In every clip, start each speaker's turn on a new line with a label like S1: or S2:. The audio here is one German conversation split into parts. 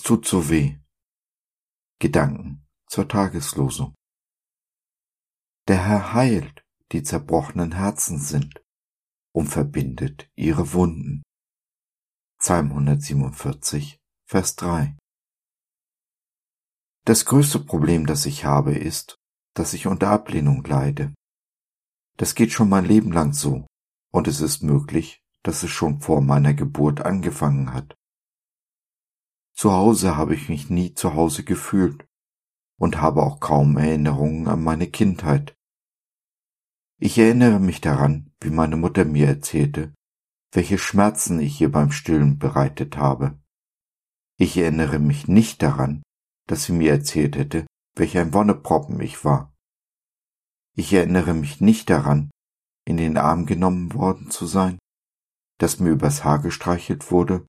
S1: tut so weh. Gedanken zur Tageslosung. Der Herr heilt, die zerbrochenen Herzen sind, und verbindet ihre Wunden. Psalm 147, Vers 3. Das größte Problem, das ich habe, ist, dass ich unter Ablehnung leide. Das geht schon mein Leben lang so, und es ist möglich, dass es schon vor meiner Geburt angefangen hat. Zu Hause habe ich mich nie zu Hause gefühlt und habe auch kaum Erinnerungen an meine Kindheit. Ich erinnere mich daran, wie meine Mutter mir erzählte, welche Schmerzen ich ihr beim Stillen bereitet habe. Ich erinnere mich nicht daran, dass sie mir erzählt hätte, welch ein Wonneproppen ich war. Ich erinnere mich nicht daran, in den Arm genommen worden zu sein, dass mir übers Haar gestreichelt wurde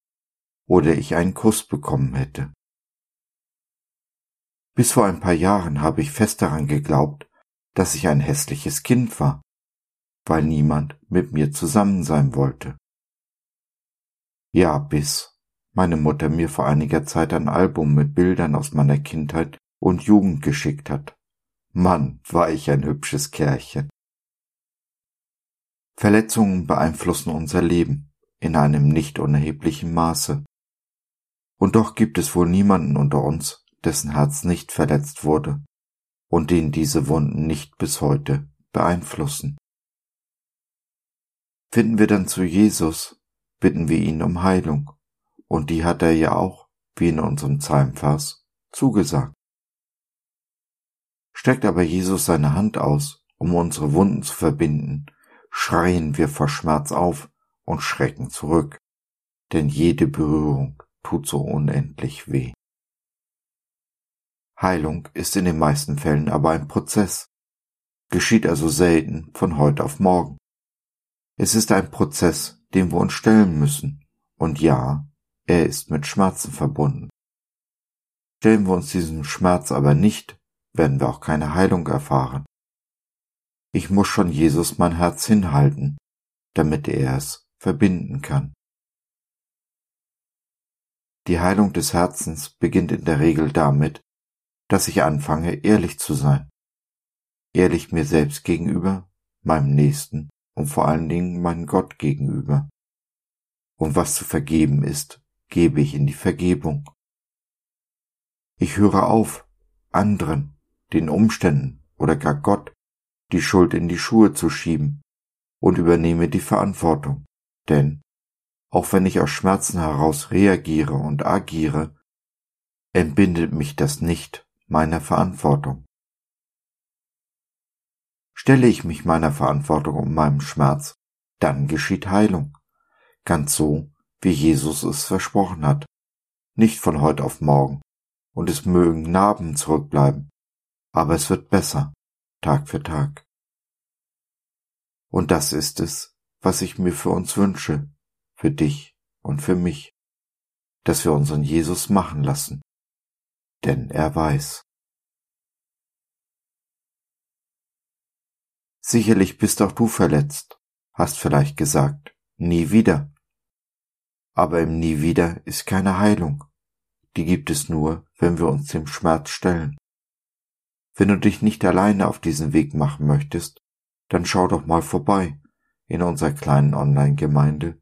S1: oder ich einen Kuss bekommen hätte. Bis vor ein paar Jahren habe ich fest daran geglaubt, dass ich ein hässliches Kind war, weil niemand mit mir zusammen sein wollte. Ja, bis meine Mutter mir vor einiger Zeit ein Album mit Bildern aus meiner Kindheit und Jugend geschickt hat. Mann, war ich ein hübsches Kerlchen. Verletzungen beeinflussen unser Leben in einem nicht unerheblichen Maße. Und doch gibt es wohl niemanden unter uns, dessen Herz nicht verletzt wurde und den diese Wunden nicht bis heute beeinflussen. Finden wir dann zu Jesus, bitten wir ihn um Heilung, und die hat er ja auch, wie in unserem Psalmvers, zugesagt. Streckt aber Jesus seine Hand aus, um unsere Wunden zu verbinden, schreien wir vor Schmerz auf und schrecken zurück, denn jede Berührung tut so unendlich weh. Heilung ist in den meisten Fällen aber ein Prozess, geschieht also selten von heute auf morgen. Es ist ein Prozess, dem wir uns stellen müssen, und ja, er ist mit Schmerzen verbunden. Stellen wir uns diesem Schmerz aber nicht, werden wir auch keine Heilung erfahren. Ich muss schon Jesus mein Herz hinhalten, damit er es verbinden kann. Die Heilung des Herzens beginnt in der Regel damit, dass ich anfange, ehrlich zu sein. Ehrlich mir selbst gegenüber, meinem Nächsten und vor allen Dingen meinem Gott gegenüber. Und was zu vergeben ist, gebe ich in die Vergebung. Ich höre auf, anderen den Umständen oder gar Gott die Schuld in die Schuhe zu schieben und übernehme die Verantwortung. Denn auch wenn ich aus Schmerzen heraus reagiere und agiere, entbindet mich das nicht meiner Verantwortung. Stelle ich mich meiner Verantwortung um meinem Schmerz, dann geschieht Heilung, ganz so, wie Jesus es versprochen hat, nicht von heute auf morgen, und es mögen Narben zurückbleiben, aber es wird besser, Tag für Tag. Und das ist es, was ich mir für uns wünsche, für dich und für mich, dass wir unseren Jesus machen lassen, denn er weiß. Sicherlich bist auch du verletzt, hast vielleicht gesagt, nie wieder. Aber im Nie wieder ist keine Heilung. Die gibt es nur, wenn wir uns dem Schmerz stellen. Wenn du dich nicht alleine auf diesen Weg machen möchtest, dann schau doch mal vorbei in unserer kleinen Online-Gemeinde